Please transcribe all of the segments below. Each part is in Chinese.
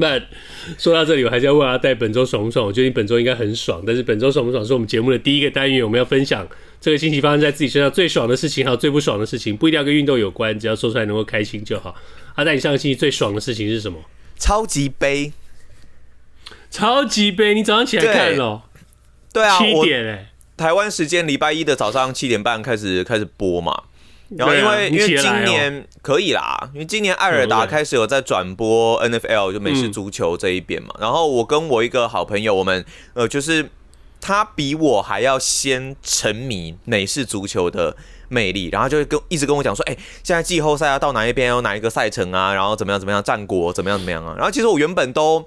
那说到这里，我还是要问阿戴本周爽不爽？我觉得你本周应该很爽。但是本周爽不爽是我们节目的第一个单元，我们要分享这个星期发生在自己身上最爽的事情，还有最不爽的事情，不一定要跟运动有关，只要说出来能够开心就好。阿戴，你上个星期最爽的事情是什么？超级杯，超级杯，你早上起来看了？对啊，七点哎、欸，台湾时间礼拜一的早上七点半开始开始播嘛。然后因为、啊、因为今年可以啦，因为今年艾尔达开始有在转播 NFL 就美式足球这一边嘛。然后我跟我一个好朋友，我们呃就是他比我还要先沉迷美式足球的魅力，然后就会跟一直跟我讲说，哎，现在季后赛要到哪一边，有哪一个赛程啊，然后怎么样怎么样，战果怎么样怎么样啊。然后其实我原本都。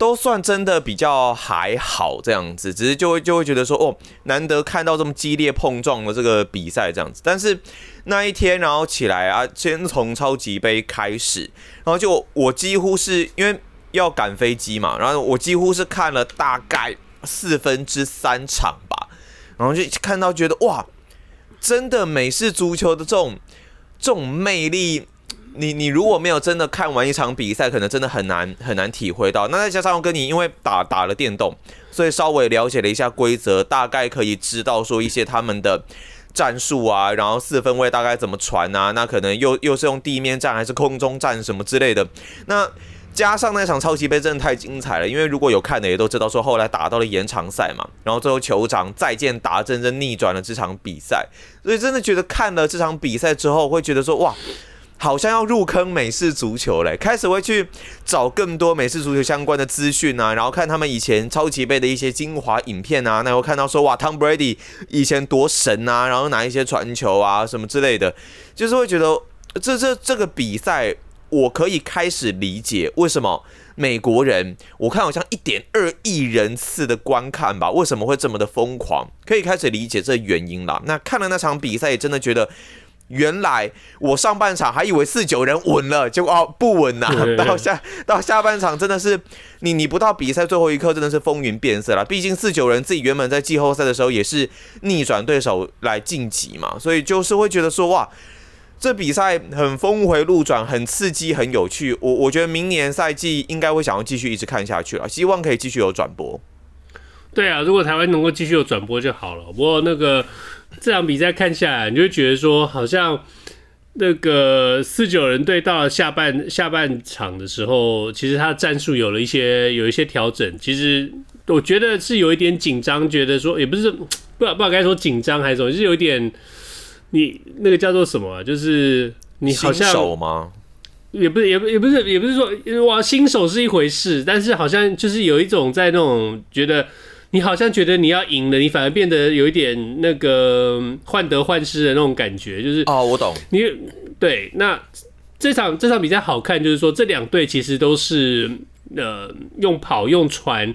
都算真的比较还好这样子，只是就会就会觉得说哦，难得看到这么激烈碰撞的这个比赛这样子。但是那一天，然后起来啊，先从超级杯开始，然后就我几乎是因为要赶飞机嘛，然后我几乎是看了大概四分之三场吧，然后就看到觉得哇，真的美式足球的这种这种魅力。你你如果没有真的看完一场比赛，可能真的很难很难体会到。那再加上我跟你因为打打了电动，所以稍微了解了一下规则，大概可以知道说一些他们的战术啊，然后四分卫大概怎么传啊，那可能又又是用地面战还是空中战什么之类的。那加上那场超级杯真的太精彩了，因为如果有看的也都知道说后来打到了延长赛嘛，然后最后酋长再见达真正逆转了这场比赛，所以真的觉得看了这场比赛之后会觉得说哇。好像要入坑美式足球嘞，开始会去找更多美式足球相关的资讯啊，然后看他们以前超级杯的一些精华影片啊，那我看到说哇，Tom Brady 以前多神啊，然后拿一些传球啊什么之类的，就是会觉得这这这个比赛，我可以开始理解为什么美国人，我看好像一点二亿人次的观看吧，为什么会这么的疯狂，可以开始理解这原因了。那看了那场比赛，也真的觉得。原来我上半场还以为四九人稳了，结果哦不稳呐、啊。到下到下半场真的是你你不到比赛最后一刻真的是风云变色了。毕竟四九人自己原本在季后赛的时候也是逆转对手来晋级嘛，所以就是会觉得说哇，这比赛很峰回路转，很刺激，很有趣。我我觉得明年赛季应该会想要继续一直看下去了，希望可以继续有转播。对啊，如果台湾能够继续有转播就好了。不过那个。这场比赛看下来，你就会觉得说，好像那个四九人队到了下半下半场的时候，其实他的战术有了一些有一些调整。其实我觉得是有一点紧张，觉得说也不是不知道不知道该说紧张还是什么，就是有一点你那个叫做什么啊，就是你好像新手吗？也不是也不也不是也不是说哇新手是一回事，但是好像就是有一种在那种觉得。你好像觉得你要赢了，你反而变得有一点那个患得患失的那种感觉，就是哦，我懂你对。那这场这场比赛好看，就是说这两队其实都是呃用跑用传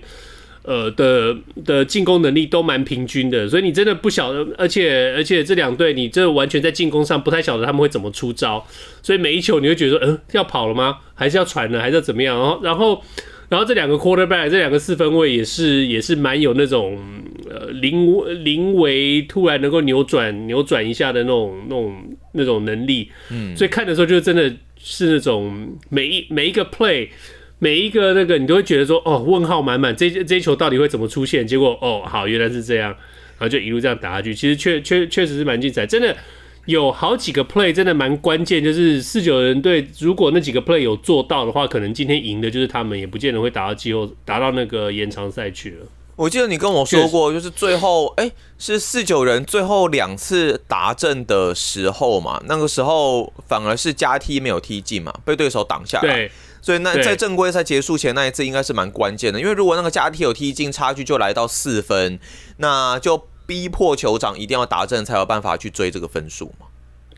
呃的的进攻能力都蛮平均的，所以你真的不晓得，而且而且这两队你这完全在进攻上不太晓得他们会怎么出招，所以每一球你会觉得说，嗯、呃，要跑了吗？还是要传呢？还是要怎么样？然后然后。然后这两个 quarterback，这两个四分卫也是也是蛮有那种呃临临危突然能够扭转扭转一下的那种那种那种能力，嗯，所以看的时候就真的是那种每一每一个 play 每一个那个你都会觉得说哦问号满满，这这一球到底会怎么出现？结果哦好原来是这样，然后就一路这样打下去，其实确确确实是蛮精彩，真的。有好几个 play 真的蛮关键，就是四九人队如果那几个 play 有做到的话，可能今天赢的就是他们，也不见得会打到季后打到那个延长赛去了。我记得你跟我说过，就是最后哎、欸、是四九人最后两次达阵的时候嘛，那个时候反而是加踢没有踢进嘛，被对手挡下来。对，所以那在正规赛结束前那一次应该是蛮关键的，因为如果那个加踢有踢进，差距就来到四分，那就。逼迫酋长一定要打正才有办法去追这个分数嘛？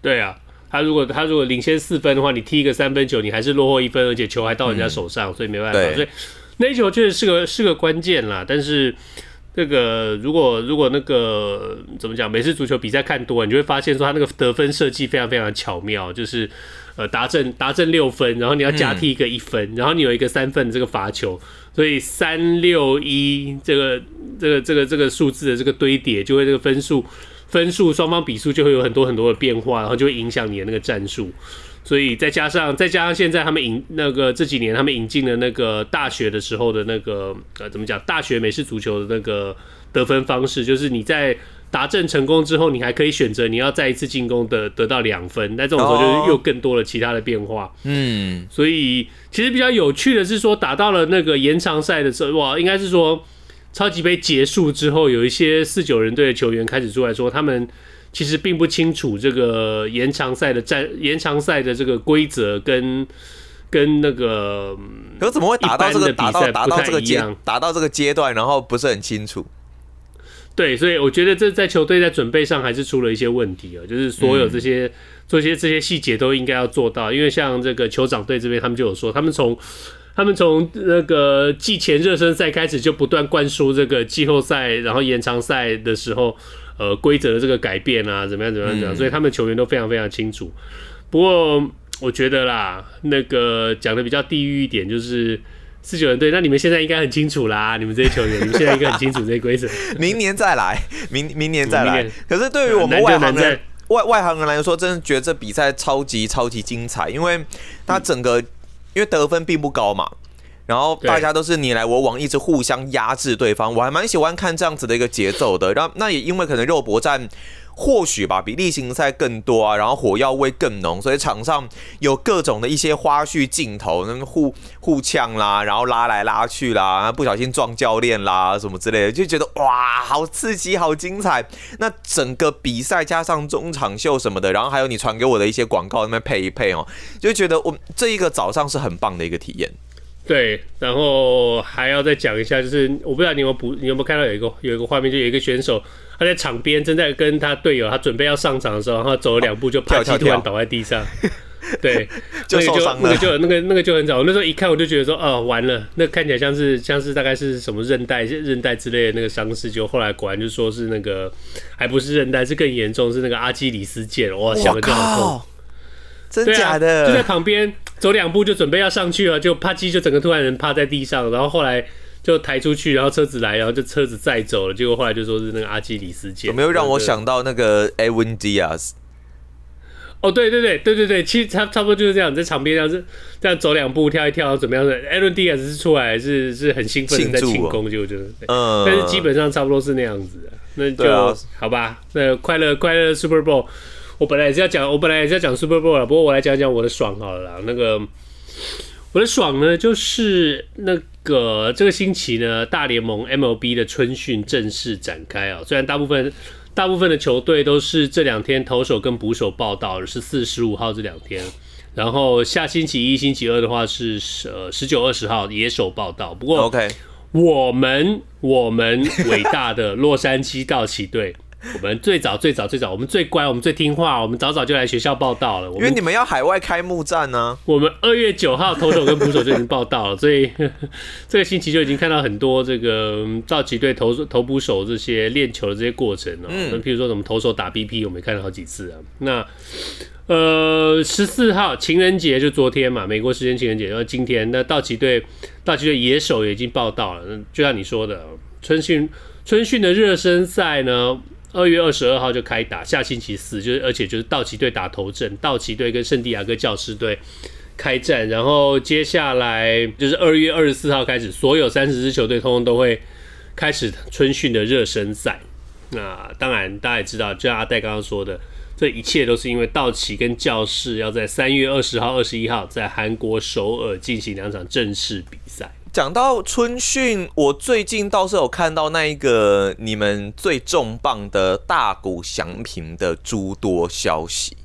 对啊，他如果他如果领先四分的话，你踢一个三分球，你还是落后一分，而且球还到人家手上，嗯、所以没办法。所以那一球确实是个是个关键啦。但是这个如果如果那个怎么讲，每次足球比赛看多，你就会发现说他那个得分设计非常非常的巧妙，就是呃达阵达阵六分，然后你要加踢一个一分，嗯、然后你有一个三分这个罚球，所以三六一这个这个这个这个数字的这个堆叠，就会这个分数分数双方比数就会有很多很多的变化，然后就会影响你的那个战术。所以再加上再加上现在他们引那个这几年他们引进的那个大学的时候的那个呃怎么讲大学美式足球的那个得分方式，就是你在达阵成功之后，你还可以选择你要再一次进攻的得到两分，那这种时候就是又更多了其他的变化。嗯，所以其实比较有趣的是说打到了那个延长赛的时候，哇，应该是说超级杯结束之后，有一些四九人队的球员开始出来说他们。其实并不清楚这个延长赛的战 延长赛的这个规则跟跟那个，可怎么会打到这个打到打到这个阶打到这个阶段，然后不是很清楚？对，所以我觉得这在球队在准备上还是出了一些问题啊，就是所有这些做些这些细节都应该要做到，因为像这个酋长队这边，他们就有说，他们从他们从那个季前热身赛开始就不断灌输这个季后赛，然后延长赛的时候。呃，规则的这个改变啊，怎么样，怎么样，怎么样，所以他们球员都非常非常清楚。不过，我觉得啦，那个讲的比较地狱一点，就是四九人队，那你们现在应该很清楚啦，你们这些球员，你们现在应该很清楚这些规则。明年再来，明明年再来。可是对于我们外行人，外外行人来说，真的觉得这比赛超级超级精彩，因为他整个，因为得分并不高嘛。然后大家都是你来我往，一直互相压制对方，我还蛮喜欢看这样子的一个节奏的。然后那也因为可能肉搏战或许吧，比例行赛更多啊，然后火药味更浓，所以场上有各种的一些花絮镜头，那互互呛啦，然后拉来拉去啦，不小心撞教练啦什么之类的，就觉得哇，好刺激，好精彩。那整个比赛加上中场秀什么的，然后还有你传给我的一些广告那边配一配哦，就觉得我这一个早上是很棒的一个体验。对，然后还要再讲一下，就是我不知道你有没有补，你有没有看到有一个有一个画面，就有一个选手他在场边正在跟他队友，他准备要上场的时候，然后走了两步就啪叽突然倒在地上，对，就受伤了。那个就那个那个就很早，我那时候一看我就觉得说，哦，完了，那看起来像是像是大概是什么韧带韧带之类的那个伤势，就后来果然就说是那个还不是韧带，是更严重，是那个阿基里斯腱，哇，想的就很痛。真假的，啊，就在旁边走两步就准备要上去了，就啪叽就整个突然人趴在地上，然后后来就抬出去，然后车子来，然后就车子载走了，结果后来就说是那个阿基里斯腱。有没有让我想到那个 Edwin Diaz？哦，对对对对对对，其实差差不多就是这样，在场边这样子这样走两步跳一跳怎么样的？Edwin Diaz 是出来是是很兴奋的在庆功，就觉得嗯，但是基本上差不多是那样子的，那就、啊、好吧，那快乐快乐 Super Bowl。我本来也是要讲，我本来也是要讲 Super Bowl 了，不过我来讲讲我的爽好了啦。那个我的爽呢，就是那个这个星期呢，大联盟 MLB 的春训正式展开啊。虽然大部分大部分的球队都是这两天投手跟捕手报道，十四、十五号这两天，然后下星期一、星期二的话是呃十九、二十号野手报道。不过 OK，我们我们伟大的洛杉矶道奇队。我们最早最早最早，我们最乖，我们最听话，我们早早就来学校报道了。因为你们要海外开幕战呢。我们二月九号投手跟捕手就已经报道了，所以 这个星期就已经看到很多这个道奇队投投捕手这些练球的这些过程哦。那譬如说什么投手打 BP，我们也看了好几次啊。那呃十四号情人节就昨天嘛，美国时间情人节，然后今天那道奇队道奇队野手也已经报道了。就像你说的，春训春训的热身赛呢。二月二十二号就开打，下星期四就是，而且就是道奇队打头阵，道奇队跟圣地亚哥教士队开战，然后接下来就是二月二十四号开始，所有三十支球队通通都会开始春训的热身赛。那当然大家也知道，就像阿戴刚刚说的，这一切都是因为道奇跟教士要在三月二十号、二十一号在韩国首尔进行两场正式比赛。讲到春训，我最近倒是有看到那一个你们最重磅的大谷翔平的诸多消息。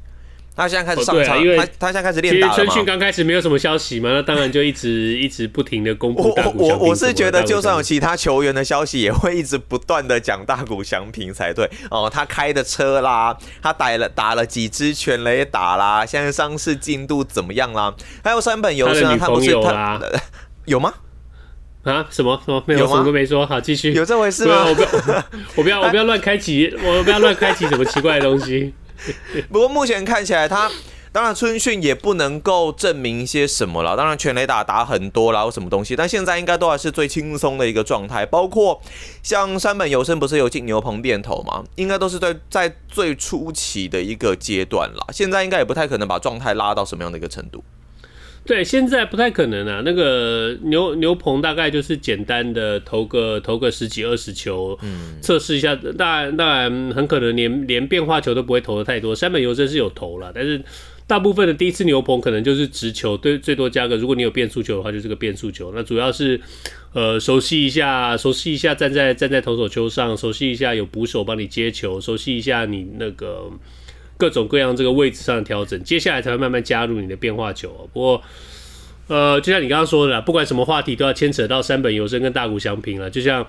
他现在开始上场，他他现在开始练打了。其实春训刚开始没有什么消息嘛，那当然就一直一直不停的公布大谷翔平。我我我是觉得，就算有其他球员的消息，也会一直不断的讲大谷翔平才对哦。他开的车啦，他打了打了几支全垒打啦，现在伤势进度怎么样啦？还有三本由伸，他不是他 有吗？啊？什么什么没有？什么都没说。好，继续。有这回事吗？我不要，我不要，我不要乱开启，我不要乱开启什么奇怪的东西。不过目前看起来他。当然，春训也不能够证明一些什么了。当然，全垒打打很多啦，或什么东西，但现在应该都还是最轻松的一个状态。包括像山本由伸不是有进牛棚练投吗？应该都是在在最初期的一个阶段了。现在应该也不太可能把状态拉到什么样的一个程度。对，现在不太可能啊。那个牛牛棚大概就是简单的投个投个十几二十球，嗯，测试一下。当然，当然很可能连连变化球都不会投的太多。山本由真是有投了，但是。大部分的第一次牛棚可能就是直球，对，最多加个，如果你有变速球的话，就是个变速球。那主要是，呃，熟悉一下，熟悉一下站在站在投手球上，熟悉一下有捕手帮你接球，熟悉一下你那个各种各样这个位置上的调整，接下来才会慢慢加入你的变化球。不过，呃，就像你刚刚说的啦，不管什么话题都要牵扯到三本游生跟大谷翔平了，就像。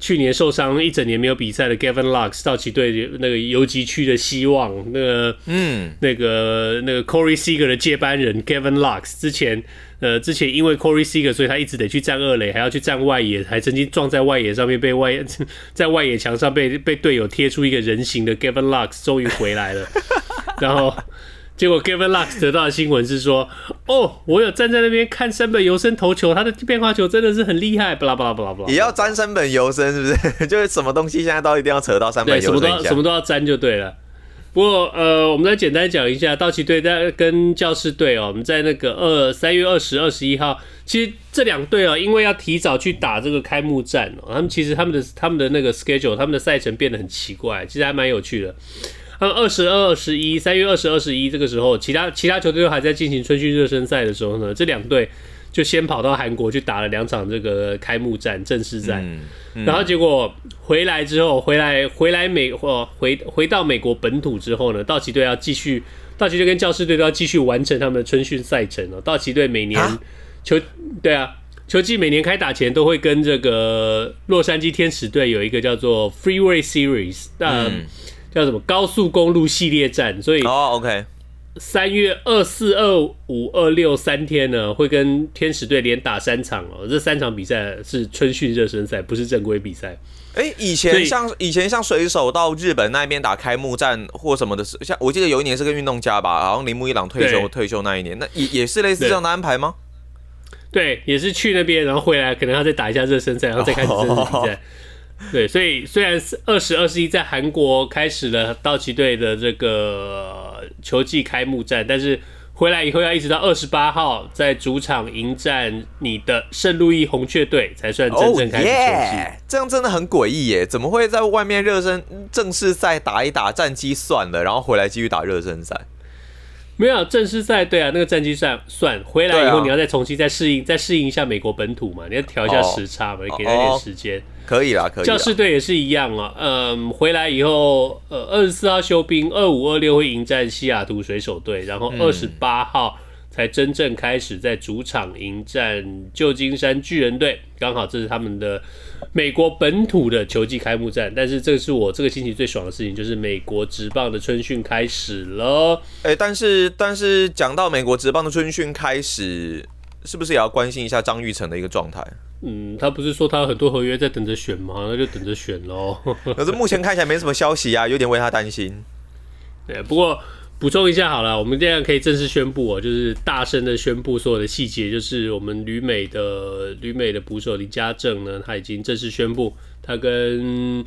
去年受伤一整年没有比赛的 Gavin Lux，道奇队那个游击区的希望，那个嗯，那个那个 Corey Seager 的接班人 Gavin Lux，之前呃之前因为 Corey Seager，所以他一直得去站二垒，还要去站外野，还曾经撞在外野上面被外 在外野墙上被被队友贴出一个人形的 Gavin Lux，终于回来了，然后。结果 Gavin Lux 得到的新闻是说，哦，我有站在那边看山本由伸投球，他的变化球真的是很厉害，巴拉巴拉巴拉巴拉。也要沾山本由伸是不是？就是什么东西现在都一定要扯到山本由伸，什么都什么都要沾就对了。不过呃，我们再简单讲一下，道奇队在跟教士队哦，我们在那个二三月二十二十一号，其实这两队哦，因为要提早去打这个开幕战哦，他们其实他们的他们的那个 schedule，他们的赛程变得很奇怪，其实还蛮有趣的。嗯，二十二、二十一，三月二十二、十一这个时候，其他其他球队都还在进行春训热身赛的时候呢，这两队就先跑到韩国去打了两场这个开幕战正式战，嗯嗯、然后结果回来之后，回来回来美或回回到美国本土之后呢，道奇队要继续，道奇队跟教士队都要继续完成他们的春训赛程哦。道奇队每年球对啊，球季每年开打前都会跟这个洛杉矶天使队有一个叫做 Freeway Series，那。嗯叫什么高速公路系列战？所以哦，OK，三月二四、二五、二六三天呢，会跟天使队连打三场哦。这三场比赛是春训热身赛，不是正规比赛。哎、欸，以前像以前像水手到日本那边打开幕战或什么的，像我记得有一年是个运动家吧，好像铃木一朗退休退休那一年，那也也是类似这样的安排吗？对，对，也是去那边，然后回来可能要再打一下热身赛，然后再开始正式比赛。哦 对，所以虽然是二十二十一在韩国开始了道奇队的这个球季开幕战，但是回来以后要一直到二十八号在主场迎战你的圣路易红雀队才算真正开始球季。Oh yeah! 这样真的很诡异耶！怎么会在外面热身正式赛打一打战绩算了，然后回来继续打热身赛？没有正式赛，对啊，那个战绩算算回来以后，你要再重新再适应，再适应一下美国本土嘛，你要调一下时差嘛，你给他点时间。可以啦，可以。教士队也是一样啊，嗯，回来以后，呃，二十四号休兵，二五二六会迎战西雅图水手队，然后二十八号才真正开始在主场迎战旧金山巨人队，刚好这是他们的美国本土的球季开幕战。但是这是我这个星期最爽的事情，就是美国职棒的春训开始了。哎、欸，但是但是讲到美国职棒的春训开始，是不是也要关心一下张玉成的一个状态？嗯，他不是说他有很多合约在等着选吗？那就等着选喽。可是目前看起来没什么消息啊，有点为他担心。对，不过补充一下好了，我们这样可以正式宣布哦，就是大声的宣布所有的细节，就是我们旅美的旅美的捕手林家正呢，他已经正式宣布，他跟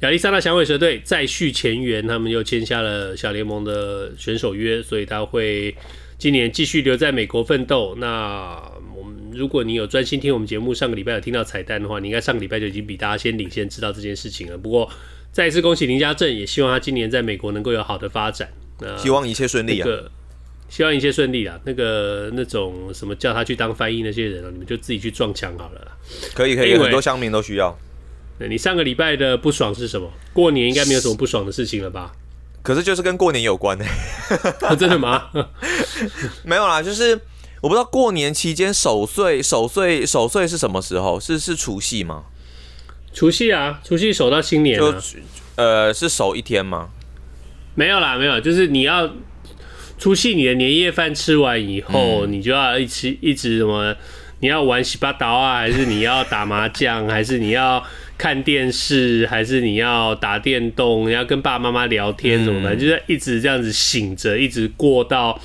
亚利桑那响尾蛇队再续前缘，他们又签下了小联盟的选手约，所以他会今年继续留在美国奋斗。那我们如果你有专心听我们节目，上个礼拜有听到彩蛋的话，你应该上个礼拜就已经比大家先领先知道这件事情了。不过再一次恭喜林家正，也希望他今年在美国能够有好的发展。那希望一切顺利啊！希望一切顺利啊！那个那种什么叫他去当翻译那些人啊，你们就自己去撞墙好了。可以可以，很多乡民都需要。你上个礼拜的不爽是什么？过年应该没有什么不爽的事情了吧？可是就是跟过年有关呢、欸。真的吗？没有啦，就是。我不知道过年期间守岁守岁守岁是什么时候？是是除夕吗？除夕啊，除夕守到新年啊。呃，是守一天吗？没有啦，没有，就是你要除夕你的年夜饭吃完以后，嗯、你就要一直一直什么你要玩洗八刀啊，还是你要打麻将，还是你要看电视，还是你要打电动，你要跟爸爸妈妈聊天什么的，嗯、就是一直这样子醒着，一直过到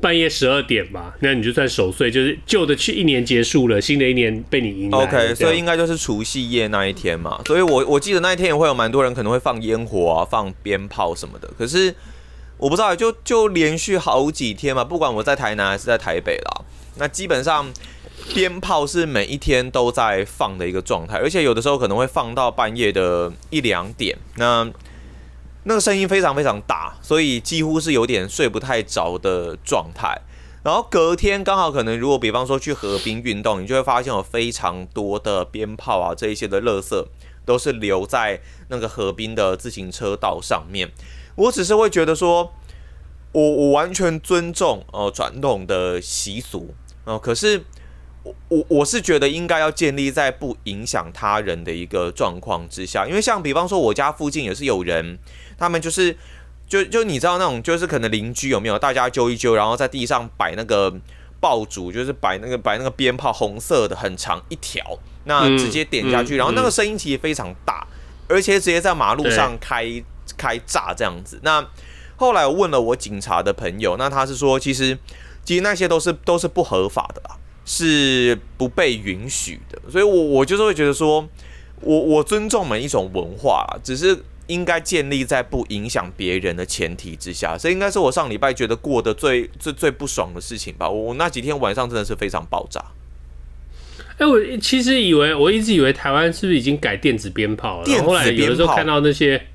半夜十二点吧。那你就算守岁，就是旧的去一年结束了，新的一年被你迎来。OK，所以应该就是除夕夜那一天嘛。所以我我记得那一天也会有蛮多人可能会放烟火啊，放鞭炮什么的。可是我不知道，就就连续好几天嘛，不管我在台南还是在台北啦，那基本上。鞭炮是每一天都在放的一个状态，而且有的时候可能会放到半夜的一两点，那那个声音非常非常大，所以几乎是有点睡不太着的状态。然后隔天刚好可能，如果比方说去河边运动，你就会发现有非常多的鞭炮啊，这一些的垃圾都是留在那个河边的自行车道上面。我只是会觉得说，我我完全尊重哦传统的习俗哦，可是。我我是觉得应该要建立在不影响他人的一个状况之下，因为像比方说我家附近也是有人，他们就是就就你知道那种就是可能邻居有没有大家揪一揪，然后在地上摆那个爆竹，就是摆那个摆那个鞭炮，红色的很长一条，那直接点下去，然后那个声音其实非常大，而且直接在马路上开开炸这样子。那后来我问了我警察的朋友，那他是说其实其实那些都是都是不合法的啦。是不被允许的，所以我我就是会觉得说，我我尊重每一种文化，只是应该建立在不影响别人的前提之下。这应该是我上礼拜觉得过得最最最不爽的事情吧。我那几天晚上真的是非常爆炸。哎、欸，我其实以为我一直以为台湾是不是已经改电子鞭炮了？后来有的时候看到那些。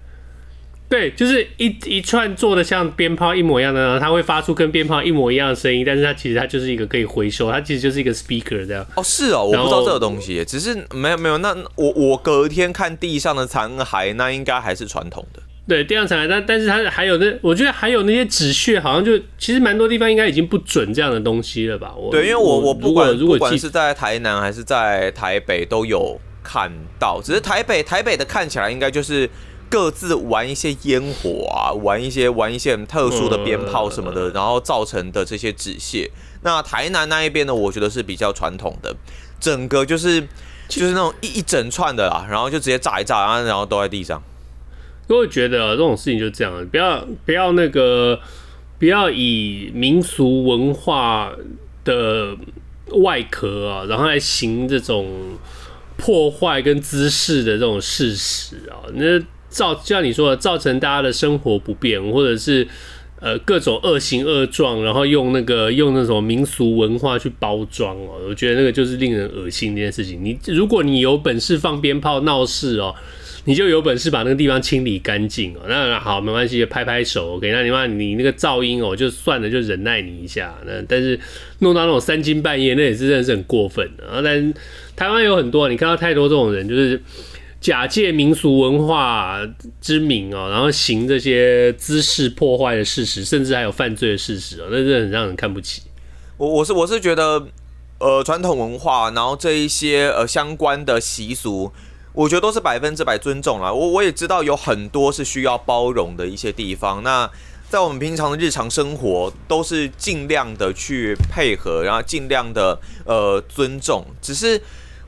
对，就是一一串做的像鞭炮一模一样的，它会发出跟鞭炮一模一样的声音，但是它其实它就是一个可以回收，它其实就是一个 speaker 这样。哦，是哦，我不知道这个东西，只是没有没有。那我我隔天看地上的残骸，那应该还是传统的。对，地上残骸，但但是它还有那，我觉得还有那些纸屑，好像就其实蛮多地方应该已经不准这样的东西了吧？我对，因为我我不管如果不管是在台南还是在台北都有看到，只是台北台北的看起来应该就是。各自玩一些烟火啊，玩一些玩一些很特殊的鞭炮什么的，然后造成的这些纸屑。那台南那一边呢，我觉得是比较传统的，整个就是就是那种一一整串的啦，然后就直接炸一炸，然后然后都在地上。我会觉得这种事情就这样，不要不要那个不要以民俗文化的外壳啊，然后来行这种破坏跟滋事的这种事实啊，那。造就像你说的，造成大家的生活不便，或者是呃各种恶行恶状，然后用那个用那种民俗文化去包装哦，我觉得那个就是令人恶心这件事情。你如果你有本事放鞭炮闹事哦，你就有本事把那个地方清理干净哦。那好，没关系，拍拍手，OK。那你妈你那个噪音哦，就算了，就忍耐你一下。那但是弄到那种三更半夜，那也是真的是很过分的。然后但台湾有很多，你看到太多这种人，就是。假借民俗文化之名哦，然后行这些滋事破坏的事实，甚至还有犯罪的事实哦，那真的很让人看不起。我我是我是觉得，呃，传统文化，然后这一些呃相关的习俗，我觉得都是百分之百尊重啦。我我也知道有很多是需要包容的一些地方。那在我们平常的日常生活，都是尽量的去配合，然后尽量的呃尊重，只是。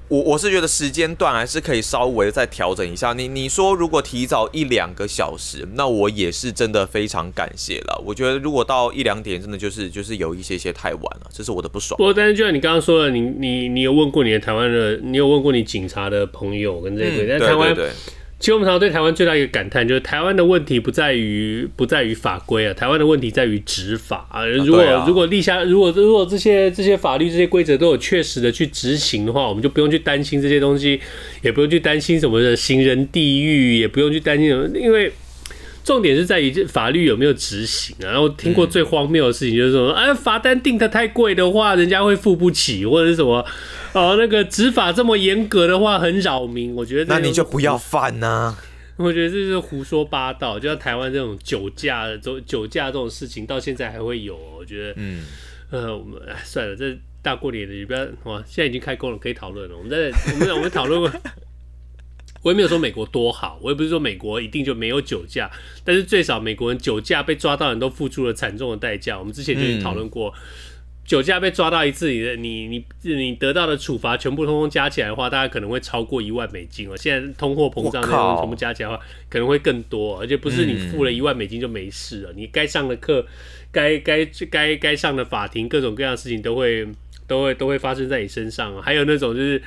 我我是觉得时间段还是可以稍微再调整一下。你你说如果提早一两个小时，那我也是真的非常感谢了。我觉得如果到一两点，真的就是就是有一些些太晚了，这是我的不爽。不过，但是就像你刚刚说的，你你你有问过你的台湾的，你有问过你警察的朋友跟这个，在、嗯、台湾。对对对其实我们常常对台湾最大一个感叹，就是台湾的问题不在于不在于法规啊，台湾的问题在于执法啊。如果如果立下，如果如果这些这些法律这些规则都有确实的去执行的话，我们就不用去担心这些东西，也不用去担心什么的行人地狱，也不用去担心什么，因为。重点是在于这法律有没有执行啊？然后听过最荒谬的事情就是说，哎，罚单定的太贵的话，人家会付不起，或者是什么，哦，那个执法这么严格的话很扰民。我觉得那你就不要犯呐。我觉得这是胡说八道。就像台湾这种酒驾的、酒酒驾这种事情，到现在还会有。我觉得，嗯，呃，我们哎算了，这大过年的，你不要哇，现在已经开工了，可以讨论了。我们在我们我们讨论过。我也没有说美国多好，我也不是说美国一定就没有酒驾，但是最少美国人酒驾被抓到人都付出了惨重的代价。我们之前就已经讨论过，酒驾被抓到一次，你的你你你得到的处罚全部通通加起来的话，大概可能会超过一万美金哦。现在通货膨胀那种全部加起来的话，可能会更多，而且不是你付了一万美金就没事了，嗯、你该上的课、该该该该上的法庭，各种各样的事情都会都会都会发生在你身上。还有那种就是。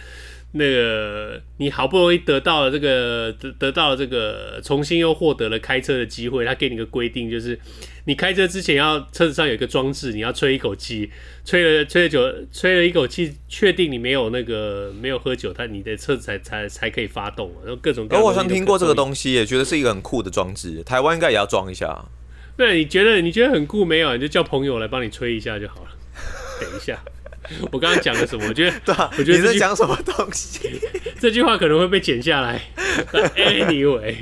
那个，你好不容易得到了这个得得到了这个，重新又获得了开车的机会。他给你个规定，就是你开车之前要车子上有一个装置，你要吹一口气，吹了吹了酒，吹了一口气，确定你没有那个没有喝酒，他你的车子才才才可以发动。然后各种。我好像听过这个东西，也觉得是一个很酷的装置。台湾应该也要装一下。对，你觉得你觉得很酷没有？你就叫朋友来帮你吹一下就好了。等一下。我刚刚讲了什么？我觉得，对啊，我觉得你在讲什么东西？这句话可能会被剪下来。Anyway，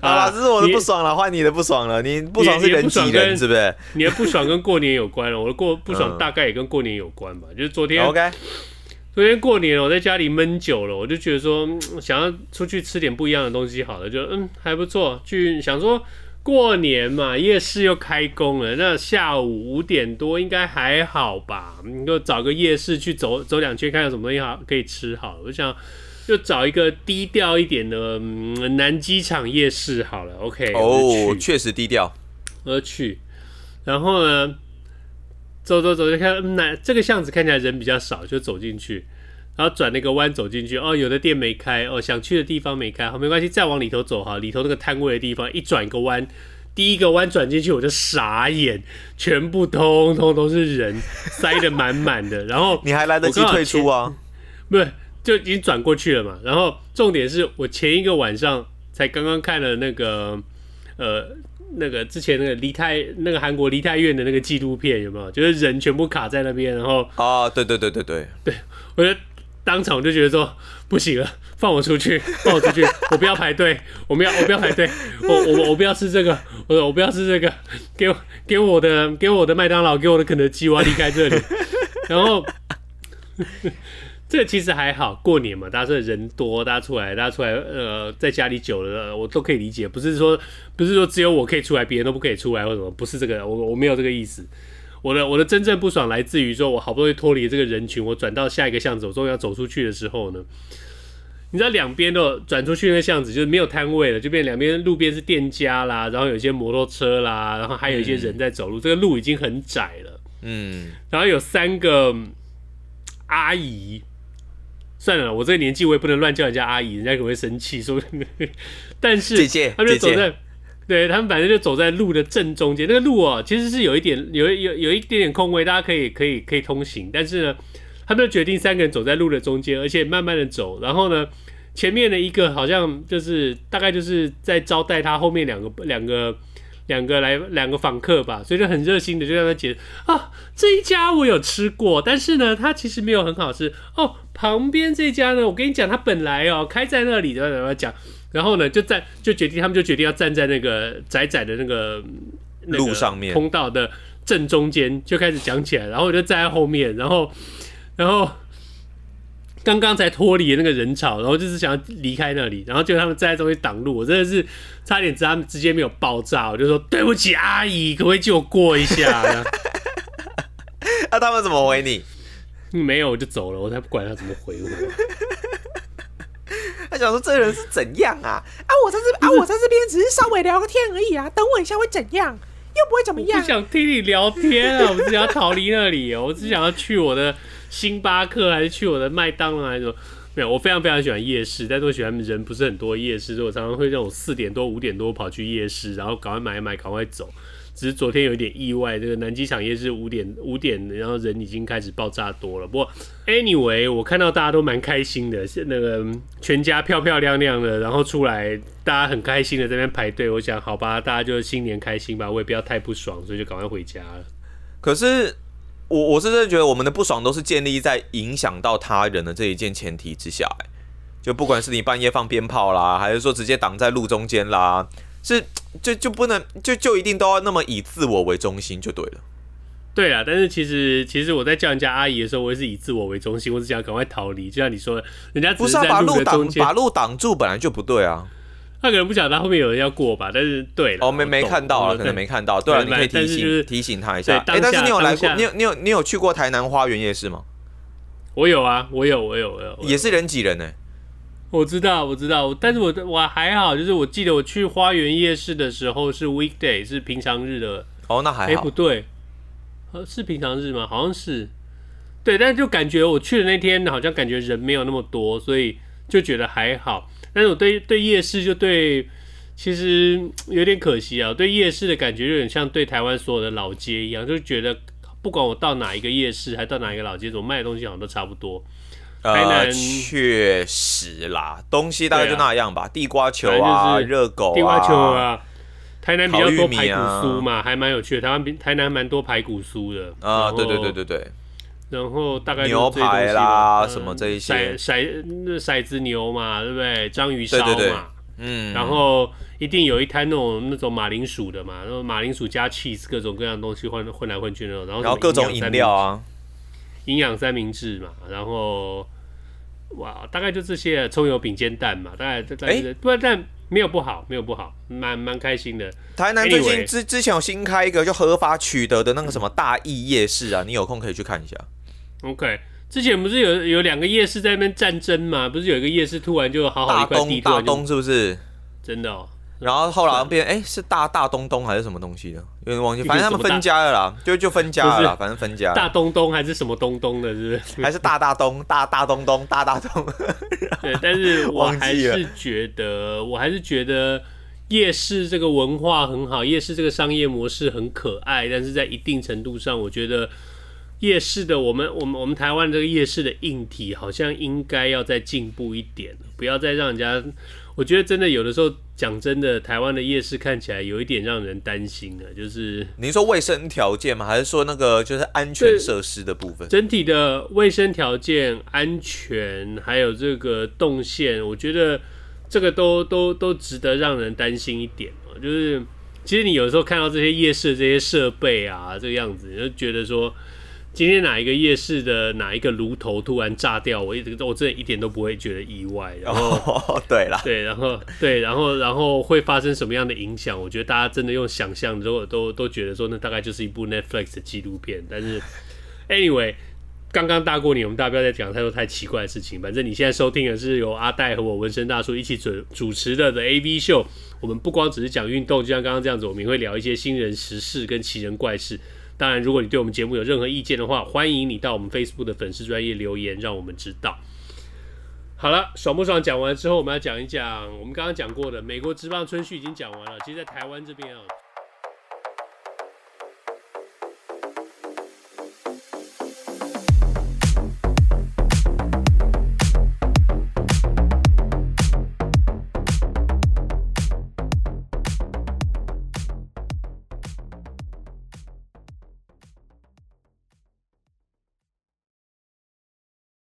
好了，这是我的不爽了，换你，你的不爽了。你不爽是人挤人，是不是？你的不爽跟过年有关了。我的过不爽大概也跟过年有关吧。嗯、就是昨天，OK，昨天过年我在家里闷久了，我就觉得说想要出去吃点不一样的东西，好了，就嗯还不错，去想说。过年嘛，夜市又开工了。那下午五点多应该还好吧？你就找个夜市去走走两圈，看有什么东西好可以吃。好，我想就找一个低调一点的、嗯、南机场夜市好了。OK，哦，确实低调。我去，然后呢，走走走就看那、嗯、这个巷子看起来人比较少，就走进去。然后转那个弯走进去，哦，有的店没开，哦，想去的地方没开，好，没关系，再往里头走哈，里头那个摊位的地方，一转一个弯，第一个弯转进去我就傻眼，全部通通都是人，塞得满满的，然后 你还来得及退出啊？不是，就已经转过去了嘛。然后重点是我前一个晚上才刚刚看了那个，呃，那个之前那个梨泰那个韩国梨泰院的那个纪录片，有没有？就是人全部卡在那边，然后啊，对对对对对，对我觉得。当场我就觉得说不行了，放我出去，放我出去，我不要排队，我不要，我不要排队，我我我不要吃这个，我我不要吃这个，给我给我的给我的麦当劳，给我的肯德基，我要离开这里。然后 这其实还好，过年嘛，大家说人多，大家出来，大家出来，呃，在家里久了，我都可以理解，不是说不是说只有我可以出来，别人都不可以出来或什么，不是这个，我我没有这个意思。我的我的真正不爽来自于说，我好不容易脱离这个人群，我转到下一个巷子，我终于要走出去的时候呢，你知道两边都转出去那个巷子就是没有摊位了，就变两边路边是店家啦，然后有一些摩托车啦，然后还有一些人在走路，嗯、这个路已经很窄了，嗯，然后有三个阿姨，算了，我这个年纪我也不能乱叫人家阿姨，人家可能会生气，说，但是姐姐，他们就走在。对，他们反正就走在路的正中间，那个路哦，其实是有一点有有有一点点空位，大家可以可以可以通行。但是呢，他们就决定三个人走在路的中间，而且慢慢的走。然后呢，前面的一个好像就是大概就是在招待他后面两个两个两个来两个访客吧，所以就很热心的就让他解啊，这一家我有吃过，但是呢，它其实没有很好吃哦。旁边这家呢，我跟你讲，它本来哦开在那里，怎么怎么讲。然后呢，就站就决定，他们就决定要站在那个窄窄的那个路上面通道的正中间，就开始讲起来。然后我就站在后面，然后然后刚刚才脱离那个人潮，然后就是想要离开那里，然后就他们站在中间挡路，我真的是差点他们直接没有爆炸，我就说对不起阿姨，可不可以借我过一下？那、啊、他们怎么回你？没有，我就走了，我才不管他怎么回我。他想说这人是怎样啊？啊，我在这啊，我在这边只是稍微聊个天而已啊。等我一下会怎样？又不会怎么样。不想听你聊天啊！我只想要逃离那里哦。我只想要去我的星巴克，还是去我的麦当劳，还是什么？没有，我非常非常喜欢夜市，但是我喜欢人不是很多夜市，所以我常常会这种四点多、五点多跑去夜市，然后赶快买一买，赶快走。只是昨天有一点意外，这个南机场夜市五点五点，然后人已经开始爆炸多了。不过，anyway，我看到大家都蛮开心的，是那个全家漂漂亮亮的，然后出来，大家很开心的在那边排队。我想，好吧，大家就新年开心吧，我也不要太不爽，所以就赶快回家了。可是，我我是真的觉得我们的不爽都是建立在影响到他人的这一件前提之下，就不管是你半夜放鞭炮啦，还是说直接挡在路中间啦。是，就就不能就就一定都要那么以自我为中心就对了。对啊，但是其实其实我在叫人家阿姨的时候，我也是以自我为中心，我只想赶快逃离。就像你说的，人家不是、啊、把路挡把路挡住，本来就不对啊。他可能不晓得他后面有人要过吧，但是对了，哦，没没看到了，可能没看到。对了，你可以提醒提醒他一下。哎，但是你有来过，你有你有你有去过台南花园夜市吗？我有啊，我有我有我有，也是人挤人呢。我知道我知道，但是我我还好，就是我记得我去花园夜市的时候是 weekday，是平常日的。哦，那还好。哎，不对，是平常日吗？好像是。对，但是就感觉我去的那天好像感觉人没有那么多，所以就觉得还好。但是我对对夜市就对，其实有点可惜啊。对夜市的感觉有点像对台湾所有的老街一样，就觉得不管我到哪一个夜市，还到哪一个老街，怎么卖的东西好像都差不多。呃，确实啦，东西大概就那样吧。啊、地瓜球啊，热狗啊，地瓜球啊。台南比较多排骨酥嘛，还蛮有趣的。台湾比台南蛮多排骨酥的。啊，对对对对对。然后大概牛排啦，什么这一些，骰骰那骰子牛嘛，对不对？章鱼烧嘛，嗯。然后一定有一摊那种那种马铃薯的嘛，然后马铃薯加 cheese 各种各样东西混混来混去那种。然后然后各种饮料啊，营养三明治嘛，然后哇，大概就这些葱油饼煎蛋嘛，大概大概不然但没有不好，没有不好，蛮蛮开心的。台南最近之之前有新开一个就合法取得的那个什么大义夜市啊，你有空可以去看一下。OK，之前不是有有两个夜市在那边战争嘛？不是有一个夜市突然就好好一块地，大东大东是不是？真的哦。然后后来变哎、欸，是大大东东还是什么东西的？有点忘记，反正他们分家了啦，就就分家了啦，反正分家。大东东还是什么东东的，是不是？还是大大东大大东东大大东？对，但是 我还是觉得，我还是觉得夜市这个文化很好，夜市这个商业模式很可爱，但是在一定程度上，我觉得。夜市的我们，我们我们台湾这个夜市的硬体好像应该要再进步一点，不要再让人家。我觉得真的有的时候讲真的，台湾的夜市看起来有一点让人担心的，就是您说卫生条件吗？还是说那个就是安全设施的部分？整体的卫生条件、安全还有这个动线，我觉得这个都都都值得让人担心一点。就是其实你有时候看到这些夜市的这些设备啊，这个样子，你就觉得说。今天哪一个夜市的哪一个炉头突然炸掉，我一直我真的一点都不会觉得意外。然后，哦、对了，对，然后对，然后然后会发生什么样的影响？我觉得大家真的用想象，都都都觉得说，那大概就是一部 Netflix 的纪录片。但是，anyway，刚刚大过年，我们大家不要再讲太多太奇怪的事情。反正你现在收听的是由阿戴和我纹身大叔一起主主持的的 AV 秀。我们不光只是讲运动，就像刚刚这样子，我们也会聊一些新人时事跟奇人怪事。当然，如果你对我们节目有任何意见的话，欢迎你到我们 Facebook 的粉丝专业留言，让我们知道。好了，爽不爽？讲完之后，我们要讲一讲我们刚刚讲过的美国职棒春训已经讲完了。其实，在台湾这边啊。